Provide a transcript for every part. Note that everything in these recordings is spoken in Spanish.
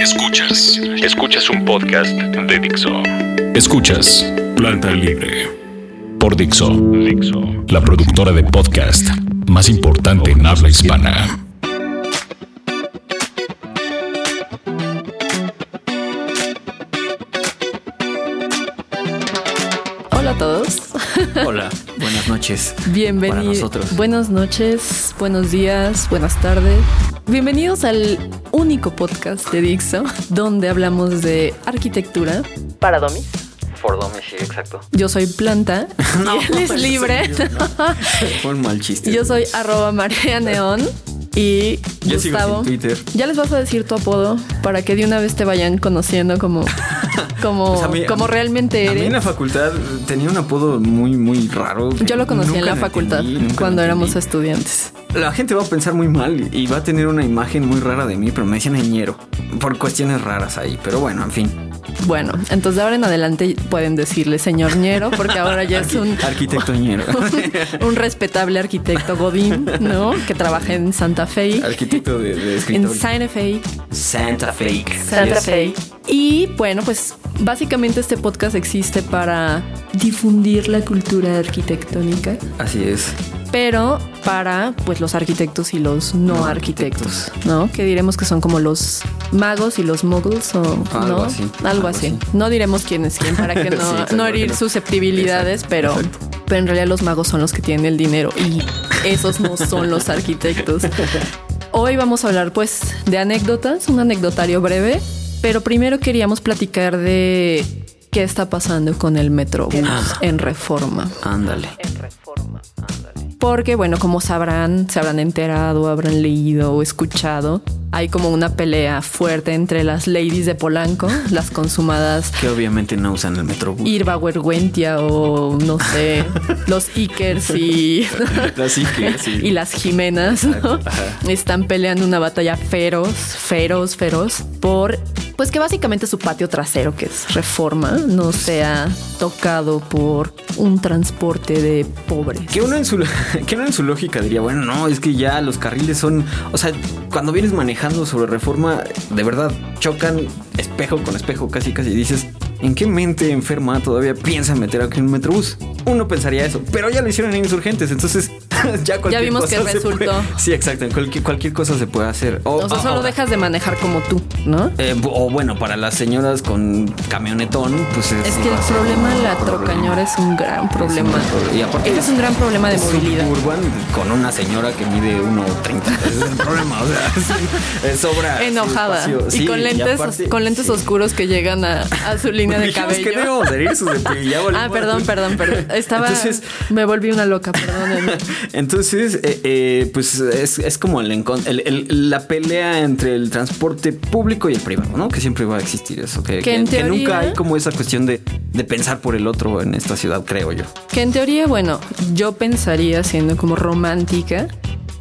Escuchas, escuchas un podcast de Dixo. Escuchas Planta Libre por Dixo, Dixo, la productora de podcast más importante en habla hispana. Hola a todos. Hola, buenas noches. Bienvenidos. Buenas noches, buenos días, buenas tardes. Bienvenidos al único podcast de Dixo donde hablamos de arquitectura para domis. For Dummies, sí, exacto. Yo soy Planta No, y él es libre. Fue un mal chiste. Yo soy arroba María Neón y Yo sigo Gustavo. sin Twitter. Ya les vas a decir tu apodo para que de una vez te vayan conociendo como, como, Pues a mí- como a mí- realmente A mí en eres. la facultad tenía un apodo muy, muy raro. Yo lo conocí en la facultad entendí, cuando éramos estudiantes. La gente va a pensar muy mal y va a tener una imagen muy rara de mí, pero me decían ñero. Por cuestiones raras ahí. Pero bueno, en fin. Bueno, entonces de ahora en adelante pueden decirle señor Ñero, porque ahora ya es un, Arquitecto ñero. un respetable arquitecto Godín, ¿no? Que trabaja en Santa Fe. Arquitecto de, de En escritorio. Santa Fe. Santa Fe. Santa. Fe. Y bueno, pues básicamente este podcast existe para difundir la cultura arquitectónica, Así es. Pero para pues los arquitectos y los no, No arquitectos, ¿no? Que diremos que son como los magos y los muggles o Algo ¿no? así, Algo, algo así. así. No diremos quién es quién para que no, Sí, herir susceptibilidades, Exacto, pero, exacto. pero en realidad los magos son los que tienen el dinero y esos no son los arquitectos. Hoy vamos a hablar pues de anécdotas, un anecdotario breve, pero primero queríamos platicar de qué está pasando con el Metrobús en Reforma. Ándale. En Reforma, Porque bueno, como sabrán, se habrán enterado, habrán leído o escuchado, hay como una pelea fuerte entre las ladies de Polanco, las consumadas Que obviamente no usan el metrobús. Irba Huerguentia o no sé, los Ikers y, que sí. y las Jimenas ¿no? están peleando una batalla feroz, feroz, feroz por pues que básicamente su patio trasero, que es reforma, no sea tocado por un transporte de pobres. Que uno, en su, que uno en su lógica diría, bueno, no, es que ya los carriles son, o sea, cuando vienes manejando sobre reforma, de verdad, chocan espejo con espejo, casi, casi, dices, ¿en qué mente enferma todavía piensa meter aquí un metrobús? Uno pensaría eso, pero ya lo hicieron en insurgentes, entonces ya vimos que cosa se resultó. puede- sí, exacto, cualquier, cualquier cosa se puede hacer. O sea, ah, solo dejas de manejar como tú, ¿no? eh, o bueno, para las señoras con camionetón, pues es... Es que el problema de un la trocañora es un gran problema. Es un problema. Y aparte Este es un gran problema de es movilidad. Suburban con una señora que mide 1.30. Ese es el problema. O sea, sí, eh, sobra. Enojada y Sí, con lentes aparte- con lentes sí. oscuros que llegan a, a su línea de que cabello. herir sus de-. Ah, perdón, perdón, perdón. Estaba. Entonces- me volví una loca, perdónenme. Entonces, eh, eh, pues es, es como el, encon- el- el- la pelea entre el transporte público y el privado, ¿no? Que siempre va a existir eso. Que, Que nunca hay como esa cuestión de, de pensar por el otro en esta ciudad, creo yo. Que en teoría, bueno, yo pensaría siendo como romántica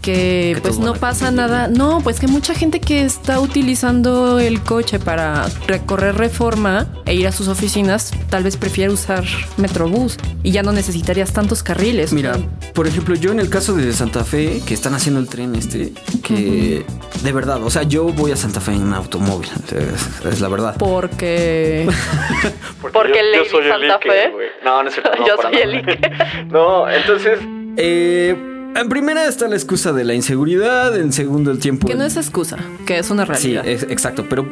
que Que pues no pasa nada. No, pues que mucha gente que está utilizando el coche para recorrer reforma e ir a sus oficinas, tal vez prefiere usar Metrobús y ya no necesitarías tantos carriles. Mira, por ejemplo, yo en el caso de Santa Fe, que están haciendo el tren este, que de verdad, o sea, yo voy a Santa Fe en un automóvil, es, es la verdad. Porque. Porque yo- yo soy el Santa Ike, Fe. No, no es cierto. no, Yo el. Ike. No, entonces, eh, en primera está la excusa de la inseguridad, en segundo el tiempo. que no es excusa, que es una Sí, realidad. es- exacto, pero,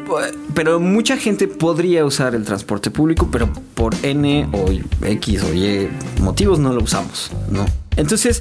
pero mucha gente podría usar el transporte público, pero por N o X o Y motivos no lo usamos, ¿no? Entonces,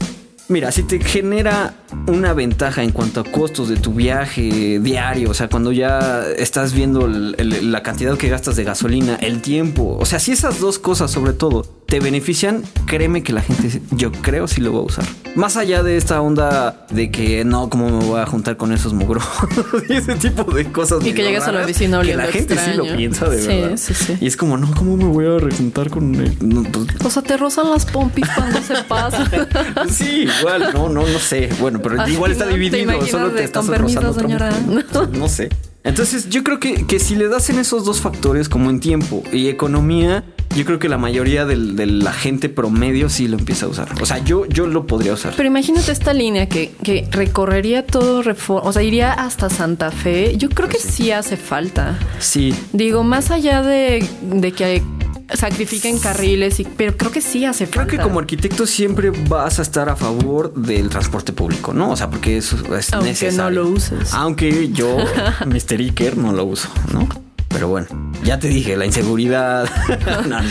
mira, si te genera una ventaja en cuanto a costos de tu viaje diario, o sea, cuando ya estás viendo el- el- la cantidad que gastas de gasolina, el tiempo, o sea, si esas dos cosas sobre todo te benefician, créeme que la gente, yo creo, sí lo va a usar. Más allá de esta onda de que no, ¿cómo me voy a juntar con esos mugros? y ese tipo de cosas. Y que medio llegues a la raras, oficina Que la oliendo gente sí lo piensa de Sí, verdad. sí, sí. Y es como, no, ¿cómo me voy a rejuntar con? No, pues, O sea, te rozan las pompis cuando se pasa. sí, igual, no, no, no sé. Bueno, pero Ay, igual está ¿no? ¿Te dividido, solo te estás "Con permiso, rozando otro señora"? mundo. No sé. Entonces, yo creo que, que si le das en esos dos factores, como en tiempo y economía, yo creo que la mayoría del- de la gente promedio sí lo empieza a usar. O sea, yo, yo lo podría usar. Pero imagínate esta línea que, que recorrería todo Reforma, o sea, iría hasta Santa Fe. Yo creo que sí hace falta. Sí, Digo, más allá de, de que sacrifiquen carriles, y, pero creo que sí hace Creo falta. que como arquitecto siempre vas a estar a favor del transporte público, ¿no? O sea, porque eso es Aunque necesario. no lo uses. Aunque yo, Mr. Iker, no lo uso, ¿no? Pero bueno, ya te dije, la inseguridad. No, no.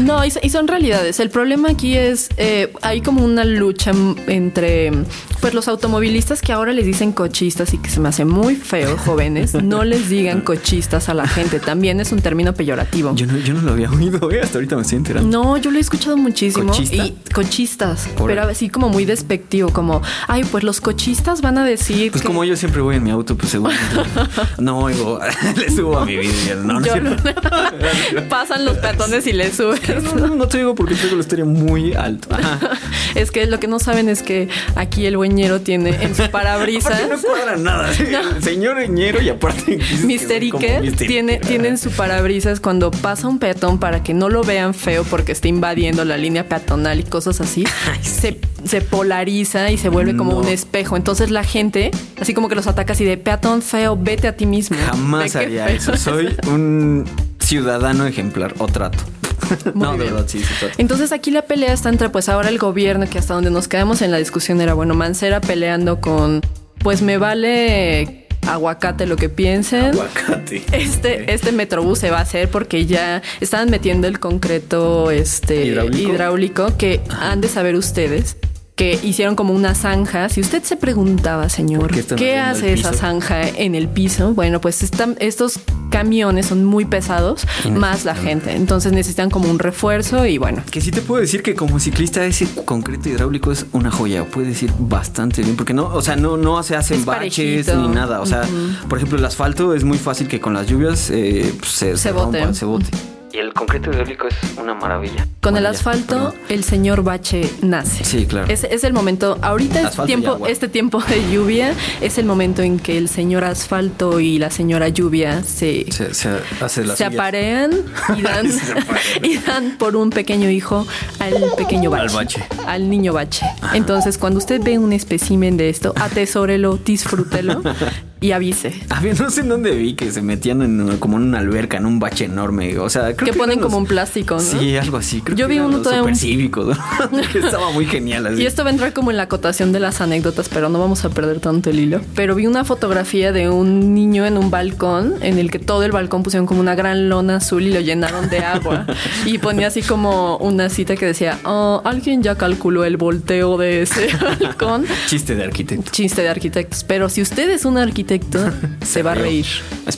No, y, son realidades. El problema aquí es, eh, hay como una lucha entre pues los automovilistas que ahora les dicen cochistas y que se me hace muy feo, jóvenes. No les digan cochistas a la gente. También es un término peyorativo. Yo no, yo no lo había oído, ¿eh? Hasta ahorita me estoy enterando. No, yo lo he escuchado muchísimo. ¿Cochista? Y cochistas. Pero así como muy despectivo, como, ay, pues los cochistas van a decir. Pues que- como yo siempre voy en mi auto, pues seguro. No oigo, le subo a mi vida. No, no, Yo no- Pasan los peatones y les subes. no, no, no te digo porque traigo la historia muy alto. Ajá. Es que lo que no saben es que aquí el bueñero tiene en su parabrisas. No cuadra nada. El señor Ñero y aparte. Mr. tiene, tiene en su parabrisas cuando pasa un peatón para que no lo vean feo porque está invadiendo la línea peatonal y cosas así. Ay, se, se polariza y se vuelve como un espejo. Entonces la gente, así como que los ataca así de peatón feo, vete a ti mismo. Jamás haría eso. Soy un ciudadano ejemplar o trato. Muy no, de bien. verdad, sí, sí, trato. Entonces aquí la pelea está entre pues ahora el gobierno, que hasta donde nos quedamos en la discusión era, bueno, Mancera peleando con, pues me vale aguacate lo que piensen. Aguacate. Este, este metrobús se va a hacer porque ya estaban metiendo el concreto este, ¿Hidráulico? hidráulico que han de saber ustedes que hicieron como una zanja. Si usted se preguntaba, señor, ¿Por qué están ¿qué haciendo hace esa zanja en el piso? Bueno, pues están, estos camiones son muy pesados, más la gente. Entonces necesitan como un refuerzo y bueno. Que sí te puedo decir que como ciclista ese concreto hidráulico es una joya, puedes ir bastante bien, porque no, o sea, no, no se hacen Es baches parejito. ni nada. O sea, por ejemplo, el asfalto es muy fácil que con las lluvias eh, pues, se, Se bote. rompa, se bote. Y el concreto hidráulico es una maravilla. Con el asfalto, perdón. el señor Bache nace. Sí, claro. Es, es el momento, ahorita es Asfalto tiempo, este tiempo de lluvia es el momento en que el señor asfalto y la señora lluvia se, Se, se hace se aparean y dan, Se aparean. y dan por un pequeño hijo al pequeño bache. Al bache. Al niño bache. Entonces, cuando usted ve un espécimen de esto, atesórelo, disfrútelo y avise. A ver, no sé en dónde vi que se metían en, como en una alberca, en un bache enorme. O sea, creo Que que ponen como los- un plástico, ¿no? Sí, algo así. Creo Yo que vi uno todavía un- supercívicos, ¿no? Que Estaba muy genial así. Y esto va a entrar como en la acotación de las anécdotas, pero no vamos a perder tanto el hilo. Pero vi una fotografía de un niño en un balcón en el que todo el balcón pusieron como una gran lona azul y lo llenaron de agua. y ponía así como una cita que decía, "Oh, alguien ya calculó el volteo de ese balcón. Chiste de arquitecto. Chiste de arquitectos. Pero si usted es un arquitecto, se va a reír.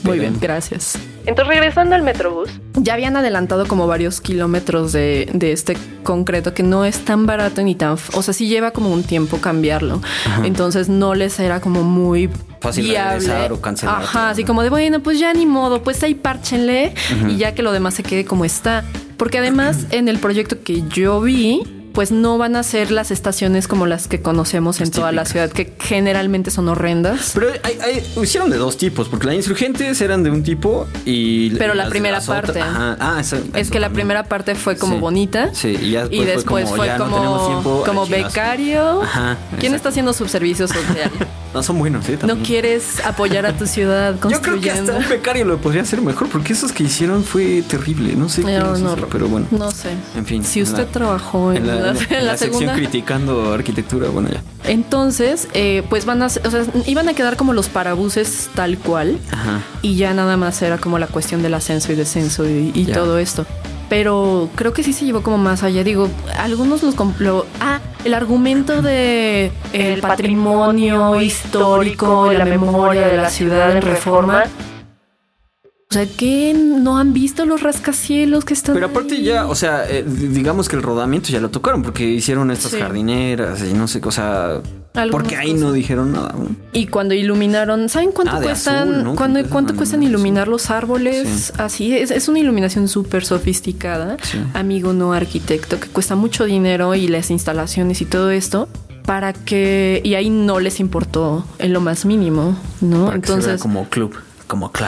Muy bien, gracias. Entonces, regresando al Metrobús, ya habían adelantado como varios kilómetros de, de este concreto que no es tan barato ni tan. O sea, sí lleva como un tiempo cambiarlo. Entonces, no les era como muy Fácil viable. regresar o cancelar. Ajá, así como de bueno, pues ya ni modo, pues ahí párchenle y ya que lo demás se quede como está. Porque además, en el proyecto que yo vi, pues no van a ser las estaciones como las que conocemos en toda la ciudad, que generalmente son horrendas. Pero hay, hay- hicieron de dos tipos, porque las insurgentes eran de un tipo y. Pero la primera parte. Ajá. Ah, Es eso que la primera parte fue como Sí. bonita. Sí, y ya Y después fue como, como becario. Ajá, ¿Quién está haciendo subservicio social? No son buenos, ¿eh? ¿No También. quieres apoyar a tu ciudad Yo creo que construyendo? hasta un becario lo podría hacer mejor, porque esos que hicieron fue terrible. No sé qué No, no, pero bueno. No sé. En fin. Si usted la- trabajó en, En la, en la- en la la sección segunda. criticando arquitectura, bueno, ya. Entonces, eh, pues van a, o sea, iban a quedar como los parabuses tal cual. Ajá. Y ya nada más era como la cuestión del ascenso y descenso y, todo esto. Pero creo que sí se llevó como más allá. Digo, algunos los complo. Ah, el argumento de el, patrimonio histórico, la memoria de la ciudad en reforma. O sea, que no han visto los rascacielos que están. Pero aparte ahí? ya, o sea, eh, digamos que el rodamiento ya lo tocaron porque hicieron estas Sí. jardineras y no sé, o sea, Algunas porque ahí cosas. no dijeron nada. Y cuando iluminaron, ¿saben cuánto Ah, cuestan? que ¿Cuánto es cuestan azul. iluminar los árboles? Sí. Así es, es una iluminación súper sofisticada, Sí. amigo no arquitecto, que cuesta mucho dinero y las instalaciones y todo esto para que y ahí no les importó en lo más mínimo, ¿no? Para que se vea Entonces, como club, como club.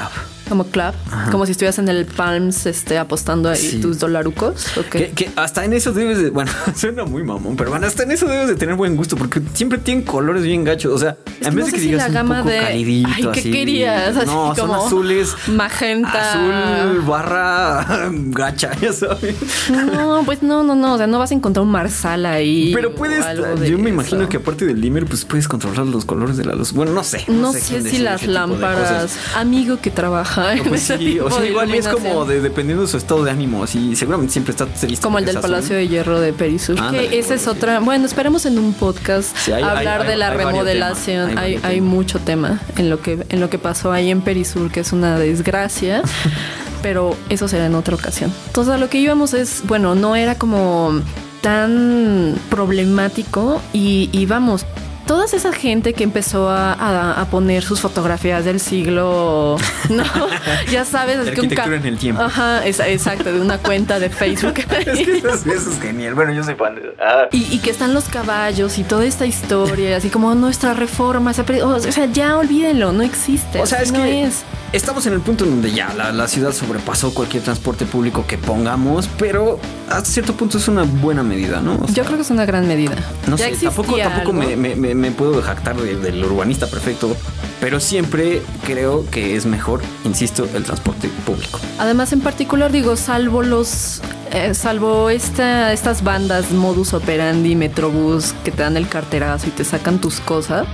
Como club, como si estuvieras en el Palms este, apostando ahí Sí. tus dolarucos. ok. Que, que hasta en eso debes de. Bueno, suena muy mamón, pero bueno, hasta en eso debes de tener buen gusto porque siempre tienen colores bien gachos. O sea, Es en vez no de que si digas la un gama poco de- calidito, Ay, ¿qué así. querías? Así no, son como azules. magenta. Azul barra gacha, ya sabes. No, pues no, no, no. O sea, no vas a encontrar un marsal ahí. Pero puedes. Yo me eso. imagino que aparte del dimmer, pues puedes controlar los colores de la luz. Bueno, no sé. No, sé si las lámparas. Amigo que trabaja en Pues ese sí, o sea, de igual es como de dependiendo de su estado de ánimo, así seguramente siempre está triste. Como el del. Palacio de Hierro de Perisur. Ándale, que esa es sí. otra. Bueno, esperemos en un podcast Sí, hay- hablar hay- de la hay remodelación. hay mucho tema en lo que en lo que pasó ahí en Perisur, que es una desgracia. pero eso será en otra ocasión. Entonces, a lo que íbamos es, bueno, no era como tan problemático y, y vamos. Toda esa gente que empezó a, a- a poner sus fotografías del siglo, no, ya sabes, es que un arquitectura en el tiempo. Ajá, es- exacto, de una cuenta de Facebook. Es que eso, es- eso es genial. Bueno, yo soy fan de. Ah. Y, y que están los caballos y toda esta historia, así como nuestra reforma. se ha perdido". O sea, ya olvídenlo, no existe. O sea, es no que es. estamos en el punto en donde ya la, la ciudad sobrepasó cualquier transporte público que pongamos, pero hasta cierto punto es una buena medida, ¿no? O sea, Yo creo que es una gran medida. no ya sé, tampoco, tampoco algo. me, me- me- me puedo jactar de- del urbanista perfecto, pero siempre creo que es mejor, insisto, el transporte público. Además, en particular, digo, salvo los. eh, salvo esta, estas bandas modus operandi, Metrobús, que te dan el carterazo y te sacan tus cosas.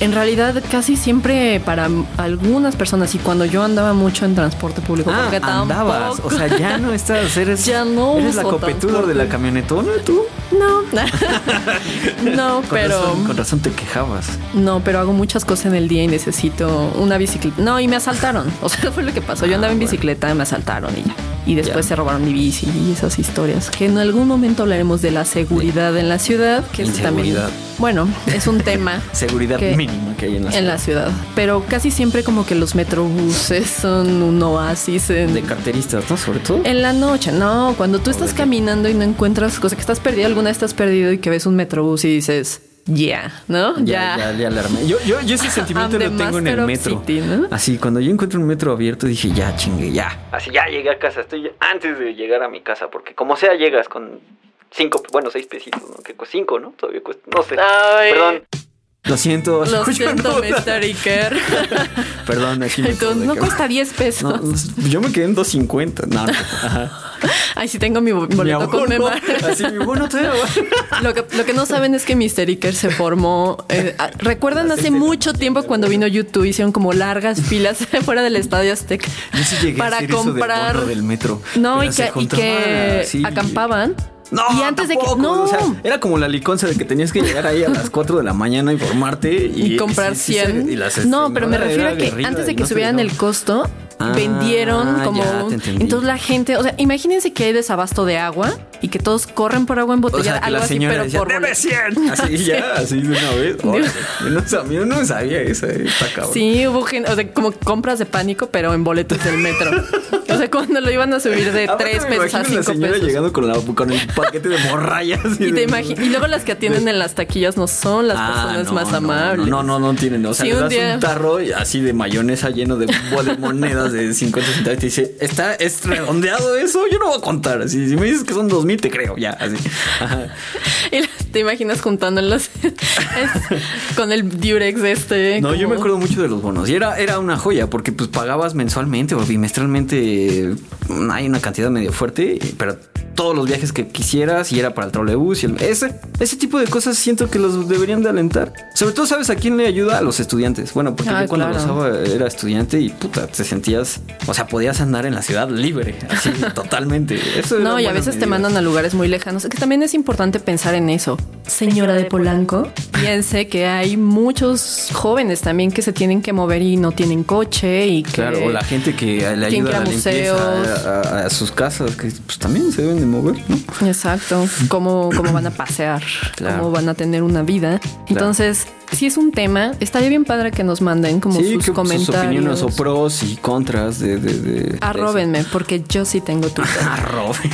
En realidad, casi siempre para algunas personas, y cuando yo andaba mucho en transporte público, Ah, porque andabas, tampoco- o sea, ya no estás, eres, Ya no eres la copetuda de la camionetona, tú. No, no, Con pero. razón- con razón te quejabas. No, pero hago muchas cosas en el día y necesito una bicicleta. No, y me asaltaron. O sea, fue lo que pasó. Yo andaba en Ah, bicicleta me asaltaron y ya. Y después se robaron mi bici y esas historias. Que en algún momento hablaremos de la seguridad en la ciudad, que es también. Bueno, es un tema. Seguridad que- mínima que hay en la En ciudad. la ciudad. Pero casi siempre como que los metrobuses son un oasis en, De carteristas, ¿no? Sobre todo. en la noche, no, cuando tú estás caminando y no encuentras cosas que estás perdido, alguna vez estás perdido y que ves un metrobús y dices, ya, ¿no? Ya, ya, ya, le armé. Yo, yo, yo ese sentimiento lo tengo en el metro. city, ¿no? Así, cuando yo encuentro un metro abierto, dije, ya, chingue, ya. Así, ya llegué a casa. Estoy antes de llegar a mi casa, porque como sea, llegas con cinco, bueno, seis pesitos, ¿no? Que cu- cinco, ¿no? Todavía cuesta, no sé. Ay. Perdón. Lo siento. Lo yo siento, no- Mr. Iker. Perdón, aquí me Entonces, acordé no cuesta 10 pesos. No, yo me quedé en 2.50. No, no. Ajá. Ay, sí tengo mi bo- Mi boleto con Memar. Así, mi bono. Lo que, lo que no saben es que Mr. Iker se formó. eh, ah, ¿Recuerdan hace mucho tiempo cuando vino YouTube? Hicieron como largas filas fuera del estadio Aztec Yo sí llegué a para hacer eso del comprar. bono del metro. No, y que, y sí. acampaban. No, y antes de que. tampoco, No. o sea, era como la liconza de que tenías que llegar ahí a las 4 de la mañana y formarte y, y comprar sí, sí, sí, 100. y las- no, pero me refiero a que antes de que subieran el costo, Ah, vendieron como. ya, un- te entonces la gente, o sea, imagínense que hay desabasto de agua y que todos corren por agua O embotellada, sea, que algo la así, señora pero decía, por ¡debe boleto". 100! Así Sí. ya, así de una vez. Yo no sabía, yo no sabía eso, eh, está cabrón. Sí, hubo gente, o sea, como compras de pánico, pero en boletos del metro. O sea, cuando lo iban a subir de Aparte 3 me pesos a imagino 5 la señora pesos. llegando con, la, con el paquete de morrayas. Y, de- imagi- y luego las que atienden en las taquillas no son las Ah, personas no, más no, amables. No, no, no, no tienen. O sea, Sí, le un das un, día- tarro y así de mayonesa lleno de, de monedas de 50 centavos y te dice, ¿está, ¿es redondeado eso? Yo no voy a contar. Así, si me dices que son 2000, te creo, ya, así. Ajá. Y te imaginas juntándolos con el Durex este. No, yo me acuerdo mucho de los bonos. Y era, era una joya porque pues pagabas mensualmente o bimestralmente. eh, Hay una cantidad medio fuerte, pero todos los viajes que quisieras y era para el trolebús y el- ese, ese tipo de cosas siento que los deberían de alentar. Sobre todo, ¿sabes a quién le ayuda? A los estudiantes. Bueno, porque Ah, yo cuando claro. lo usaba era estudiante y puta, te sentías, o sea, podías andar en la ciudad libre, así totalmente. Eso No, y a veces te mandan a lugares muy lejanos. Que también es importante pensar en eso. Señora de Polanco, piense que hay muchos jóvenes también que se tienen que mover y no tienen coche y que Claro, o la gente que le ayuda a la limpieza museos. a, a- a sus casas, que pues también se deben de mover, ¿no? Exacto, cómo, cómo van a pasear, Claro. cómo van a tener una vida. Entonces, si es un tema, estaría bien padre que nos manden como sí, sus que comentarios. sus opiniones o pros y contras de... de, de- de Arróbenme, porque yo sí tengo. Twitter. Arroben.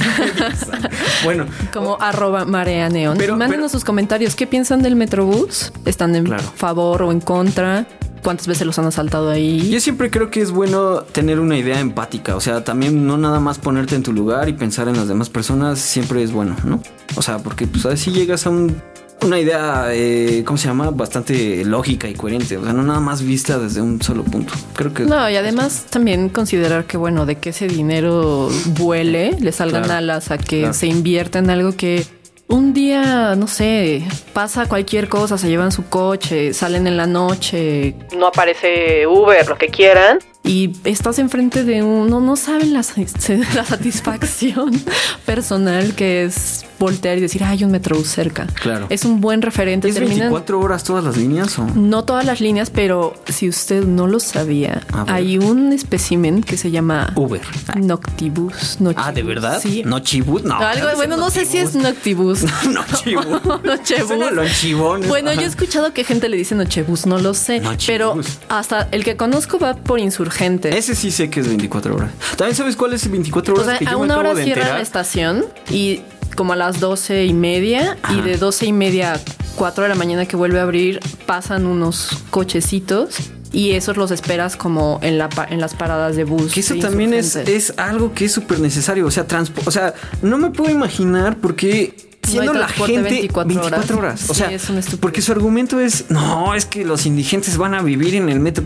bueno, Como arroba marea neón. Mándenos pero- sus comentarios. ¿Qué piensan del Metrobús? ¿Están en Claro. favor o en contra? Cuántas veces los han asaltado ahí. Yo siempre creo que es bueno tener una idea empática, o sea, también no nada más ponerte en tu lugar y pensar en las demás personas siempre es bueno, ¿no? O sea, porque pues a ver si llegas a un una idea, eh, ¿cómo se llama? Bastante lógica y coherente. O sea, no nada más vista desde un solo punto. Creo que. No, y además también considerar que, bueno, de que ese dinero vuele, le salgan Claro. alas a que Claro. se invierta en algo que un día, no sé, pasa cualquier cosa, se llevan su coche, salen en la noche, no aparece Uber, lo que quieran. Y estás enfrente de un... No, no saben la, la satisfacción personal que es voltear y decir, hay un metrobús cerca. Claro. Es un buen referente. ¿Es Terminan- 24 horas todas las líneas o? no todas las líneas, pero si usted no lo sabía, hay un espécimen que se llama Uber. Noctibus. Noctibus. Ah, ¿de verdad? Sí. ¿No chibut? No. Algo, bueno, no sé si es Noctibus. Nochibus. Nochebus. Bueno, yo he escuchado que gente le dice Nochebus, no lo sé. Nochebus. Pero hasta el que conozco va por insurgente. Ese sí sé que es 24 horas. ¿También sabes cuál es el 24 o horas sea, que a yo me una acabo hora de cierra enterar? la estación y como a las doce y media y de doce y media a cuatro de la mañana que vuelve a abrir pasan unos cochecitos y esos los esperas como en, la, en las paradas de bus. Que eso también es, es algo que es súper necesario. O sea, o sea, no me puedo imaginar por qué siendo la transporte gente 24 horas. O Sí, sea, es una estupidez. porque su argumento es, no, es que los indigentes van a vivir en el metro.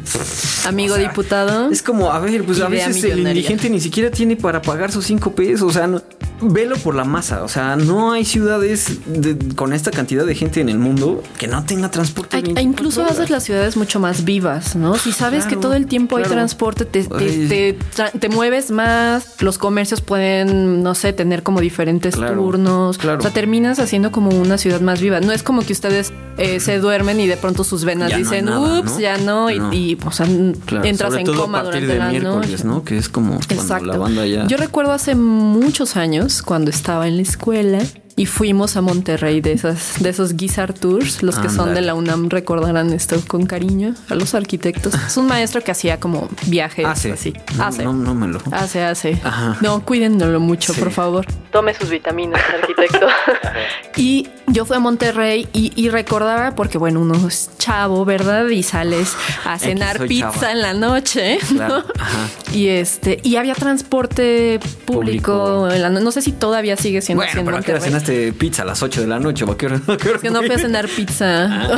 Amigo O sea, diputado. Es como, a ver, pues a veces el indigente ni siquiera tiene para pagar sus cinco pesos. O sea, no- velo por la masa. O sea, no hay ciudades de- con esta cantidad de gente en el mundo que no tenga transporte. Ay, 24 incluso horas. haces las ciudades mucho más vivas, ¿no? Si sabes que todo el tiempo hay transporte, te, te, te tra- te mueves más, los comercios pueden, no sé, tener como diferentes Claro, turnos. claro. O sea, terminas haciendo como una ciudad más viva. No es como que ustedes eh, se duermen y de pronto sus venas Ya no hay dicen, nada, ups, ¿no? ya no, y, No. y, o sea, entras sobre en todo coma a partir durante de la miércoles, noche. ¿no? Que es como cuando Exacto. la banda ya. Yo recuerdo hace muchos años cuando estaba en la escuela y fuimos a Monterrey de esas de esos Guizar Tours, los que son de la UNAM recordarán esto con cariño a los arquitectos. Es un maestro que hacía como viajes hace. así. No, hace. No, no me lo. Hace, hace. Ajá. No, cuídenlo mucho, Sí. por favor. Tome sus vitaminas, arquitecto. y yo fui a Monterrey y, y recordaba, porque bueno, uno es chavo, ¿verdad? Y sales a cenar pizza chava. en la noche. ¿no? Ajá. Y este, y había transporte público. Público. en la no, no sé si todavía sigue siendo así Bueno, en pero ¿a qué hora Monterrey. cenaste pizza a las 8 de la noche? ¿O a qué hora? a qué hora Que no fui a cenar pizza.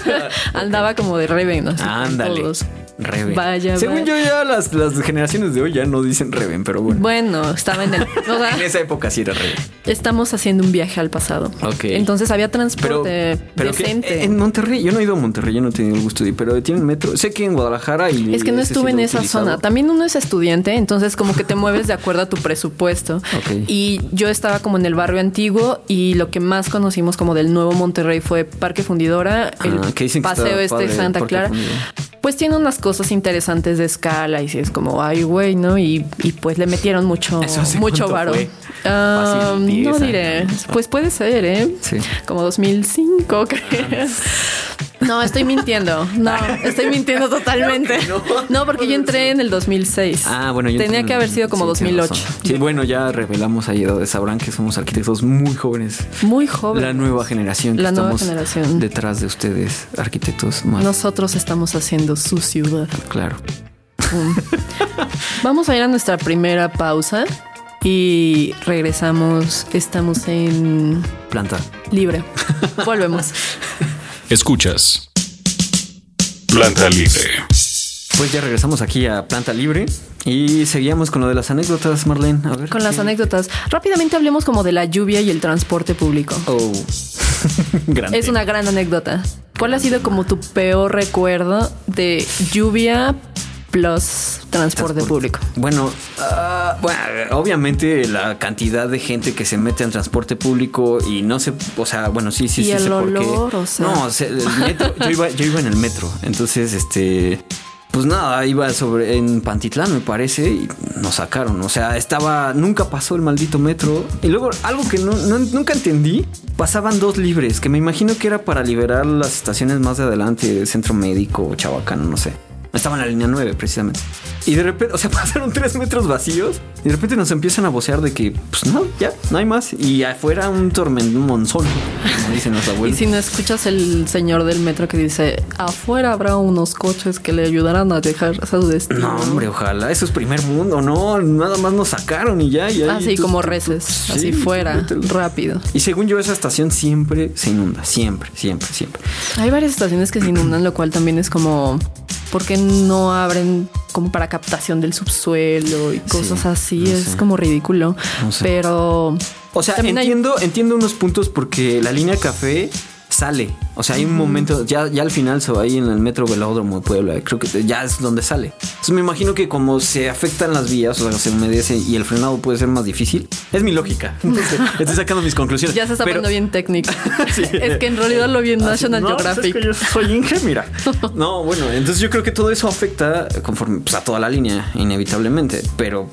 Andaba como de Reven, ¿no? Ah, Ándale. todos. Reven. Vaya, Según vaya. yo, ya las, las generaciones de hoy ya no dicen Reven, pero bueno. Bueno, estaba en el. o sea, En esa época sí era Reven. estamos haciendo un viaje al pasado. Ok. Entonces había transporte pero decente. en Monterrey, yo no he ido a Monterrey, yo no he tenido el gusto de ir, pero tienen metro. Sé que en Guadalajara y. Es que no estuve en esa utilizado. zona. También uno es estudiante, entonces como que te mueves de acuerdo a tu presupuesto. Ok. Y yo estaba como en el barrio antiguo y lo que más conocimos como del nuevo Monterrey fue Parque Fundidora, el Ah, que dicen que Paseo Este padre Santa Clara. Pues tiene unas cosas interesantes de escala y si es como, ay, güey, ¿no? Y, y pues le metieron mucho, ¿Eso hace mucho varo. 10 no diré. Pues puede ser, ¿eh? Sí. Como 2005, creo. No, estoy mintiendo. No, estoy mintiendo totalmente. no? No, porque yo entré en el 2006. Ah, bueno, yo Tenía que haber sido como sí, tienes 2008. razón. Sí, bueno, ya revelamos ahí, donde sabrán que somos arquitectos muy jóvenes. Muy joven. La nueva generación. que La nueva estamos generación. Detrás de ustedes, arquitectos más. Nosotros estamos haciendo su ciudad. Claro. Vamos a ir a nuestra primera pausa y regresamos. Estamos en Planta. libre. Volvemos. Escuchas. Planta Libre. Pues ya regresamos aquí a Planta Libre y seguíamos con lo de las anécdotas, Marlene. A ver. Con las ¿qué? anécdotas. Rápidamente hablemos como de la lluvia y el transporte público. Oh. Grande. Es una gran anécdota. ¿Cuál ha sido como tu peor recuerdo de lluvia plus transporte, público? Bueno, ah, bueno, obviamente la cantidad de gente que se mete en transporte público y no sé, o sea, bueno, sí, sí, Y sí el sé por qué. olor, o sea. No, o sea, el metro, yo, iba, yo iba en el metro, entonces, este, pues nada, iba sobre en Pantitlán, me parece, y nos sacaron. O sea, estaba, nunca pasó el maldito metro. Y luego, algo que no, no- nunca entendí, pasaban dos libres, que me imagino que era para liberar las estaciones más de adelante, Centro Médico Chabacano, no sé. Estaba en la línea 9, precisamente. Y de repente, o sea, pasaron tres metros vacíos. Y de repente nos empiezan a vocear de que, pues no, ya, no hay más. Y afuera un tormento, un monzón, como dicen los Y abuelos. si no escuchas el señor del metro que dice, afuera habrá unos coches que le ayudarán a dejar a su destino. No, hombre, ojalá. Eso es primer mundo, no. Nada más nos sacaron y ya. Y ahí Así tú- como tú- reces, sí, así fuera, mételo. rápido. Y según yo, esa estación siempre se inunda. Siempre, siempre, siempre. Hay varias estaciones que se inundan, lo cual también es como, ¿por qué no abren como para captación del subsuelo y cosas Sí, así? no es sé. como ridículo. No sé. Pero... O sea, hay- entiendo, entiendo unos puntos porque la línea café sale. O sea, hay un momento, ya, ya al final se va ahí en el metro Velódromo de Puebla, creo que ya es donde sale. Entonces me imagino que como se afectan las vías, o sea, se humedece y el frenado puede ser más difícil. Es mi lógica. Entonces, estoy sacando mis conclusiones. Ya se está poniendo bien técnico. Sí. es que en realidad lo vi en National no, Geographic. es que yo soy Inge, mira. No, bueno, entonces yo creo que todo eso afecta conforme pues, a toda la línea, inevitablemente. Pero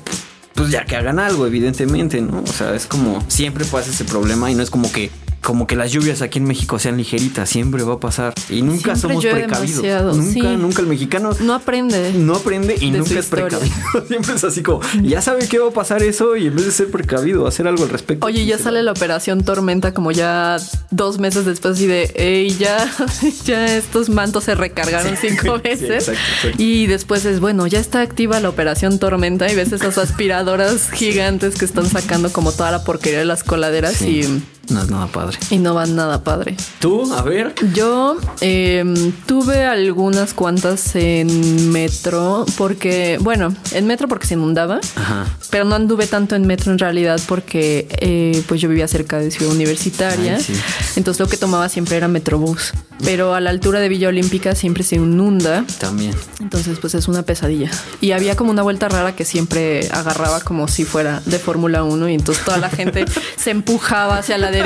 pues ya que hagan algo, evidentemente, ¿no? O sea, es como siempre pasa ese problema y no es como que como que las lluvias aquí en México sean ligeritas, siempre va a pasar. Y nunca Siempre somos precavidos. demasiado, Nunca, sí. nunca el mexicano No aprende. no aprende y nunca es historia. precavido. Siempre es así como, ya sabe que va a pasar eso y en vez de ser precavido, hacer algo al respecto. Oye, ya sale la operación Tormenta como ya dos meses después y de, ey, ya, ya estos mantos se recargaron cinco veces. exacto. Y después es, bueno, ya está activa la operación Tormenta y ves esas aspiradoras gigantes que están sacando como toda la porquería de las coladeras Sí. No es nada padre. y, no van nada padre. Tú, a ver. Yo eh, tuve algunas cuantas en metro porque, bueno, en metro porque se inundaba, Ajá. pero no anduve tanto en metro en realidad porque eh, pues yo vivía cerca de Ciudad Universitaria, Ay, sí. entonces lo que tomaba siempre era Metrobús, pero a la altura de Villa Olímpica siempre se inunda, También. entonces pues es una pesadilla. Y había como una vuelta rara que siempre agarraba como si fuera de Fórmula 1 y entonces toda la gente se empujaba hacia la derecha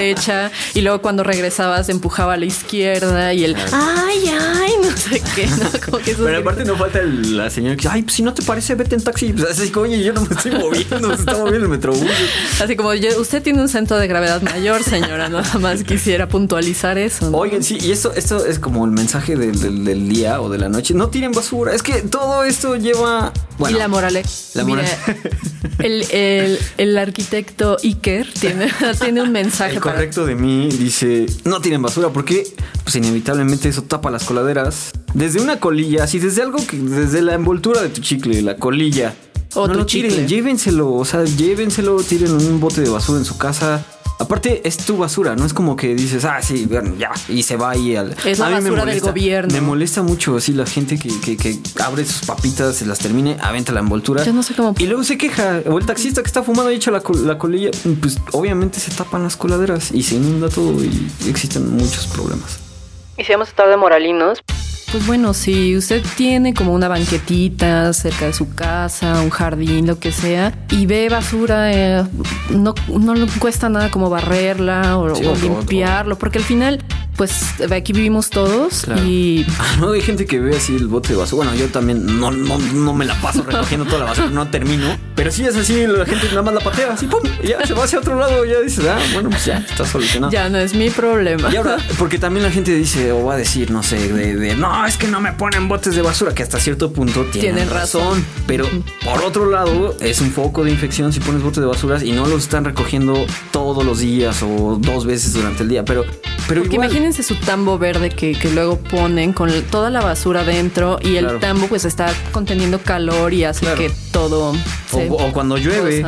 y luego cuando regresaba se empujaba a la izquierda y el ay, ay, no sé qué, ¿no? Como que esos Pero aparte no falta el- la señora que dice, ay, pues si no te parece, vete en taxi. Pues así como, oye, yo no me estoy moviendo, se está moviendo el metrobús. Así como "Yo- usted tiene un centro de gravedad mayor, señora, nada más quisiera puntualizar eso. ¿no? Oigan, sí, y esto, esto es como el mensaje del, del- del día o de la noche. No tiren basura. Es que todo esto lleva. Bueno, y la morale. La Mira, moral- el, el- el arquitecto Iker tiene, tiene un mensaje correcto de mí dice: No tiren basura porque, pues inevitablemente eso tapa las coladeras. Desde una colilla, así desde algo que. Desde la envoltura de tu chicle, la colilla. O no tu lo tiren, chicle. llévenselo. O sea, llévenselo, tiren en un bote de basura en su casa. Aparte, es tu basura, no es como que dices, ah, sí, bueno, ya, y se va ahí al. Es la basura del gobierno. Me molesta mucho así la gente que, que- que abre sus papitas, se las termine, aventa la envoltura. Yo no sé cómo- Y luego se queja. O el taxista que está fumando y echa la, col- la colilla. Pues obviamente se tapan las coladeras y se inunda todo y existen muchos problemas. Y si vamos a estar de moralinos. Pues bueno, si usted tiene como una banquetita cerca de su casa, un jardín, lo que sea, y ve basura, eh, no, no le cuesta nada como barrerla o, Sí, o o- limpiarlo, porque al final, pues aquí vivimos todos Claro. y Ah, no, hay gente que ve así el bote de basura. Bueno, yo también no, no, no me la paso recogiendo toda la basura, no termino. Pero sí es así, la gente nada más la patea así, ¡pum! Y ya se va hacia otro lado. Ya dices, ah, bueno, pues ya está solucionado. ya no es mi problema. Y ahora, porque también la gente dice o va a decir, no sé, de, de, no, es que no me ponen botes de basura, que hasta cierto punto tienen, Tienen razón. razón. Pero por otro lado, es un foco de infección si pones botes de basura y no los están recogiendo todos los días o dos veces durante el día. Pero, pero Porque igual, imagínense su tambo verde que, que luego ponen con toda la basura dentro y el Claro. tambo pues está conteniendo calor y hace Claro. que todo o, se o cuando llueve.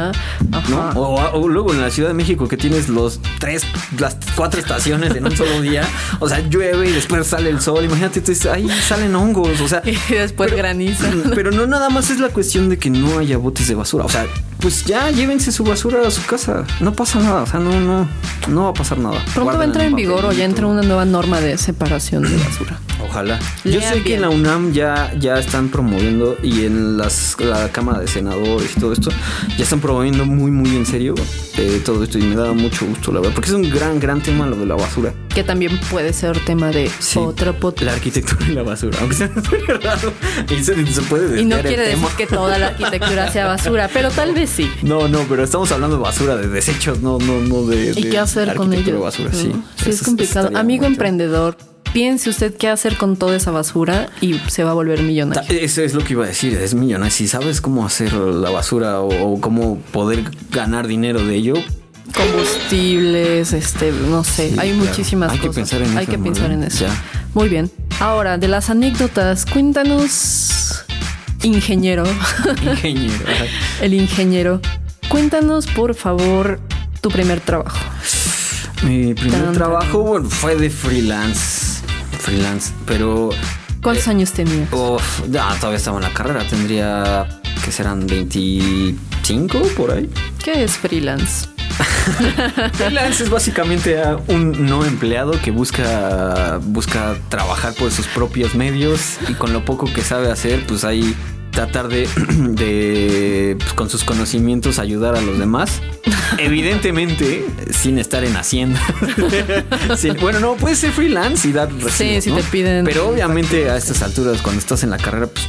O, o luego en la Ciudad de México que tienes los tres, las cuatro estaciones en un solo día. O sea, llueve y después sale el sol. Imagínate, entonces, ahí salen hongos. O sea, Y después graniza. Pero no nada más es la cuestión de que no haya botes de basura. O sea, pues ya llévense su basura a su casa. No pasa nada. O sea, no, no, no va a pasar nada. Pronto va a entrar en vigor ya entra una nueva norma de separación de basura. Ojalá. Yo sé que en la UNAM ya, ya están promoviendo y en las, la Cámara de Senadores y todo esto ya están promoviendo muy, muy en serio eh, todo esto y me da mucho gusto, la verdad, porque es un gran, gran tema lo de la basura. Que también puede ser tema de Sí. otro podcast. La arquitectura y la basura, aunque sea raro y se, se puede Y no quiere decir tema. que toda la arquitectura sea basura, pero tal vez sí. No, no, pero estamos hablando de basura, de desechos, no, no, no de. ¿Y de qué hacer con arquitectura ello? de basura, ¿no? sí. Sí, es complicado. Amigo emprendedor, piense usted qué hacer con toda esa basura y se va a volver millonario. Eso es lo que iba a decir, es millonario. Si sabes cómo hacer la basura o, o cómo poder ganar dinero de ello, Combustibles, este, no sé, Sí, hay claro. muchísimas Hay que cosas. pensar en hay eso, que pensar bien. en eso. Ya. Muy bien. Ahora, de las anécdotas, cuéntanos, ingeniero, ingeniero. el ingeniero, cuéntanos por favor tu primer trabajo. Mi primer Tan, trabajo bueno, fue de freelance. Freelance, pero ¿Cuántos años tenías? uf, ya, todavía estaba en la carrera. Tendría que serán 25 por ahí. ¿Qué es freelance? Freelance es básicamente a un no empleado que busca, busca trabajar por sus propios medios y con lo poco que sabe hacer, pues ahí tratar de, de pues, con sus conocimientos ayudar a los demás. Evidentemente, sin estar en hacienda. Sin- bueno, no, puede ser freelance y dar recibo, si ¿no? te piden- Pero obviamente a estas alturas, cuando estás en la carrera, pues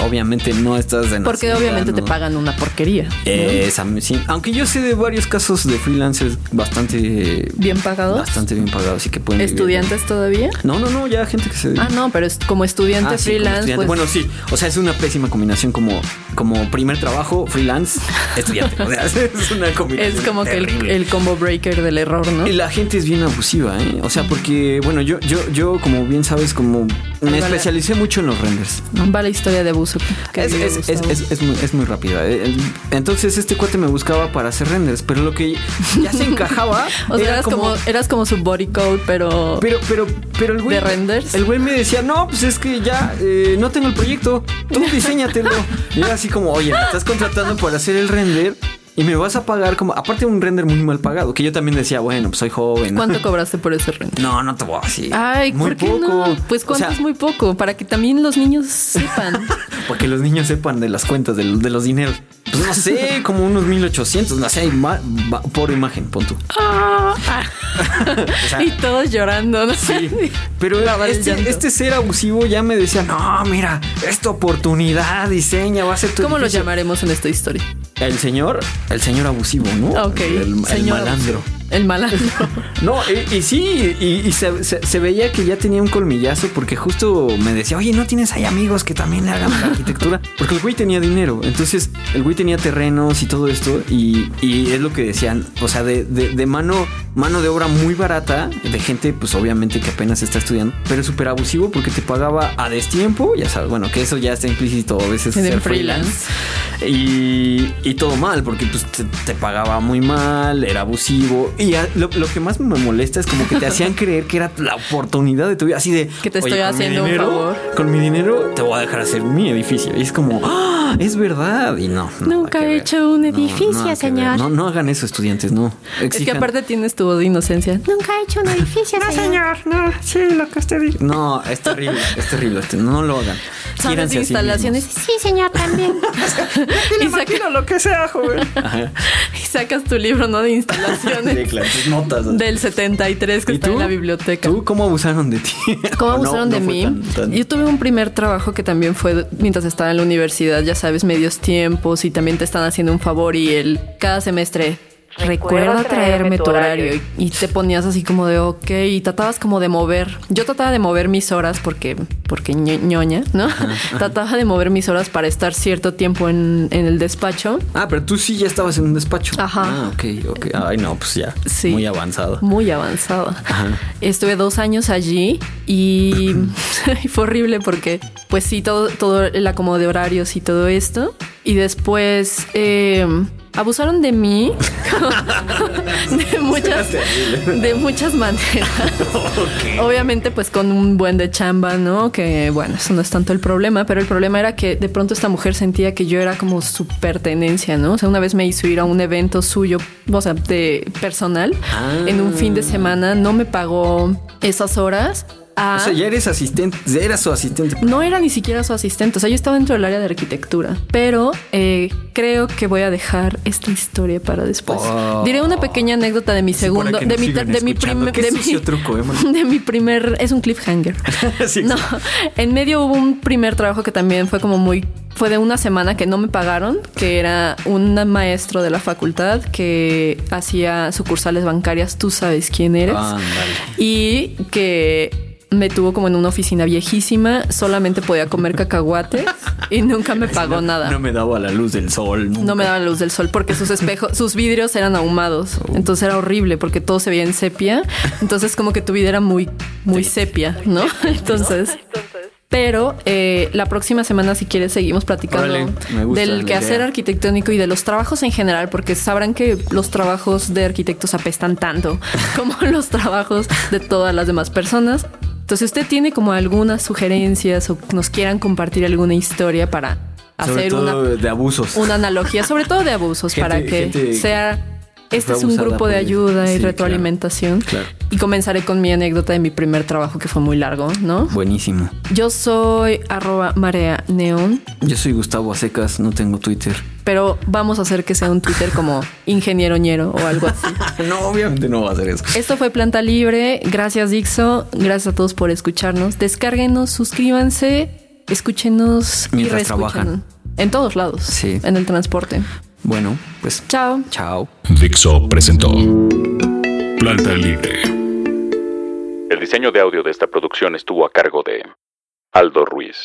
obviamente no estás en Porque obviamente te pagan una porquería. Eh, esa- sí. Aunque yo sé de varios casos de freelancers bastante ¿Bien pagados? Bastante bien pagados, así que pueden vivir ¿Estudiantes todavía? No, no, no, ya gente que se Ah, no, pero es como estudiante Ah, sí, como freelance, estudiante. pues Bueno, sí, o sea, es una pésima combinación como, como primer trabajo, freelance, estudiante. O sea, es una combinación. es como que el, el combo breaker del error, ¿no? Y la gente es bien abusiva, ¿eh? O sea, porque, bueno, yo, yo, yo, como bien sabes, como me vale. especialicé mucho en los renders. Va la historia de abuso. que Es, vive es, es, Gustavo. es, es muy, es muy rápida. eh. Entonces este cuate me buscaba para hacer renders, pero lo que ya se encajaba o sea, era eras como, eras como su body code, pero, Pero, pero, pero el güey. ¿De renders? El güey me decía, no, pues es que ya eh, no tengo el proyecto. Tú diseñatelo. y era así como, oye, me estás contratando para hacer el render y me vas a pagar como. Aparte, un render muy mal pagado. Que yo también decía, bueno, pues soy joven. ¿cuánto cobraste por ese render? No, no te voy a decir. Ay, muy ¿por qué no? Pues O cuánto sea, es muy poco, para que también los niños sepan. Para que los niños sepan de las cuentas, de, de los dineros. Pues no sé, como unos 1800, no sé, ma- va- por imagen, pon tú. O sea, y todos llorando, ¿no? Sí, pero este, este ser abusivo ya me decía, no, mira, esta oportunidad, diseña, va a ser tu ¿Cómo lo edificio". llamaremos en esta historia? El señor, el señor abusivo, ¿no? Ok, El, el señor malandro. abusivo. El malandro. No, y, y sí, y, y se, se- se veía que ya tenía un colmillazo porque justo me decía, oye, ¿no tienes ahí amigos que también le hagan la arquitectura? Porque el güey tenía dinero, entonces el güey tenía terrenos y todo esto y, y es lo que decían, o sea, de, de- de mano, mano de obra muy barata, de gente pues obviamente que apenas está estudiando, pero súper abusivo porque te pagaba a destiempo, ya sabes, bueno, que eso ya está implícito a veces En el ser freelance. Y, y todo mal, porque pues te, te pagaba muy mal, era abusivo. Y a- lo, lo que más me molesta es como que te hacían creer que era la oportunidad de tu vida. Así de Que te estoy "Oye, con mi haciendo un dinero- favor". Con mi dinero te voy a dejar hacer mi edificio. Y es como, "Ah, es verdad. Y no. no, Nunca he hecho un No, edificio, señor. No, no hagan eso, estudiantes, no. Es que aparte tienes tu voz de inocencia. Nunca he hecho un edificio, señor. No, sí, lo que usted dice. No, es terrible, es terrible. No lo hagan. ¿Sabes Quiéranse de a sí instalaciones? Sí, señor, también. y, saca- lo que sea, joven. Ajá. y sacas tu libro, ¿no? De instalaciones. Claro, tus notas. Del 73 que ¿Y está tú? en la biblioteca. ¿Tú cómo abusaron de ti? ¿Cómo ¿O no- abusaron no de mí? tan- tan- Yo tuve un primer trabajo que también fue mientras estaba en la universidad, ya sabes, medios tiempos y también te están haciendo un favor y el cada semestre recuerda traerme tu horario y, y te ponías así como de ok y tratabas como de mover. Yo trataba de mover mis horas porque porque ño- ñoña, ¿no? Trataba de mover mis horas para estar cierto tiempo en, en el despacho. Ah, pero tú sí ya estabas en un despacho. Ajá. Ah, ok, ok. Ay, no, pues ya. Sí. Muy avanzado. Muy avanzada. Ajá. Estuve dos años allí y, y fue horrible porque, pues sí, todo, todo el acomodo de horarios y todo esto. Y después eh, abusaron de mí de muchas, de muchas maneras. Obviamente, pues con un buen de chamba, ¿no? Que bueno, eso no es tanto el problema, pero el problema era que de pronto esta mujer sentía que yo era como su pertenencia, ¿no? O sea, una vez me hizo ir a un evento suyo, o sea, de personal, Ah. en un fin de semana, no me pagó esas horas. A- O sea, ya eres asistente, ya eras su asistente. no era ni siquiera su asistente, o sea, yo estaba dentro del área de arquitectura, pero eh, creo que voy a dejar esta historia para después. Oh. Diré una pequeña anécdota de mi segundo, de mi, de mi primer, de mi, truco, ¿eh, de mi primer, es un cliffhanger. Sí, no, en medio hubo un primer trabajo que también fue como muy, fue de una semana que no me pagaron, que era un maestro de la facultad que hacía sucursales bancarias, tú sabes quién eres. Ándale. Y que me tuvo como en una oficina viejísima, solamente podía comer cacahuates y nunca me pagó nada. No me daba la luz del sol. No me daba la luz del sol porque sus espejos, sus vidrios eran ahumados. Oh. Entonces era horrible porque todo se veía en sepia. Entonces como que tu vida era muy, muy sepia, ¿no? Entonces... Pero eh, la próxima semana, si quieres, seguimos platicando Órale, gusta del quehacer idea. arquitectónico y de los trabajos en general, porque sabrán que los trabajos de arquitectos apestan tanto como los trabajos de todas las demás personas. Entonces, usted tiene como algunas sugerencias o nos quieran compartir alguna historia para Sobre hacer todo una, de abusos. una analogía, sobre todo de abusos, Gente- para que gente sea. Este es un grupo de ayuda y sí, retroalimentación. claro. Y comenzaré con mi anécdota de mi primer trabajo que fue muy largo, ¿no? Buenísimo. Yo soy arroba marea neón, Yo soy Gustavo Acecas, no tengo Twitter. pero vamos a hacer que sea un Twitter como ingeniero ñero o algo así. No, obviamente no va a hacer eso. Esto fue Planta Libre. Gracias, Dixo. Gracias a todos por escucharnos. Descárguenos, suscríbanse, escúchenos y Mientras reescúchenos. trabajan. En todos lados. Sí. En el transporte. Bueno, pues Chao. chao. Dixo presentó Planta Libre. El diseño de audio de esta producción estuvo a cargo de Aldo Ruiz.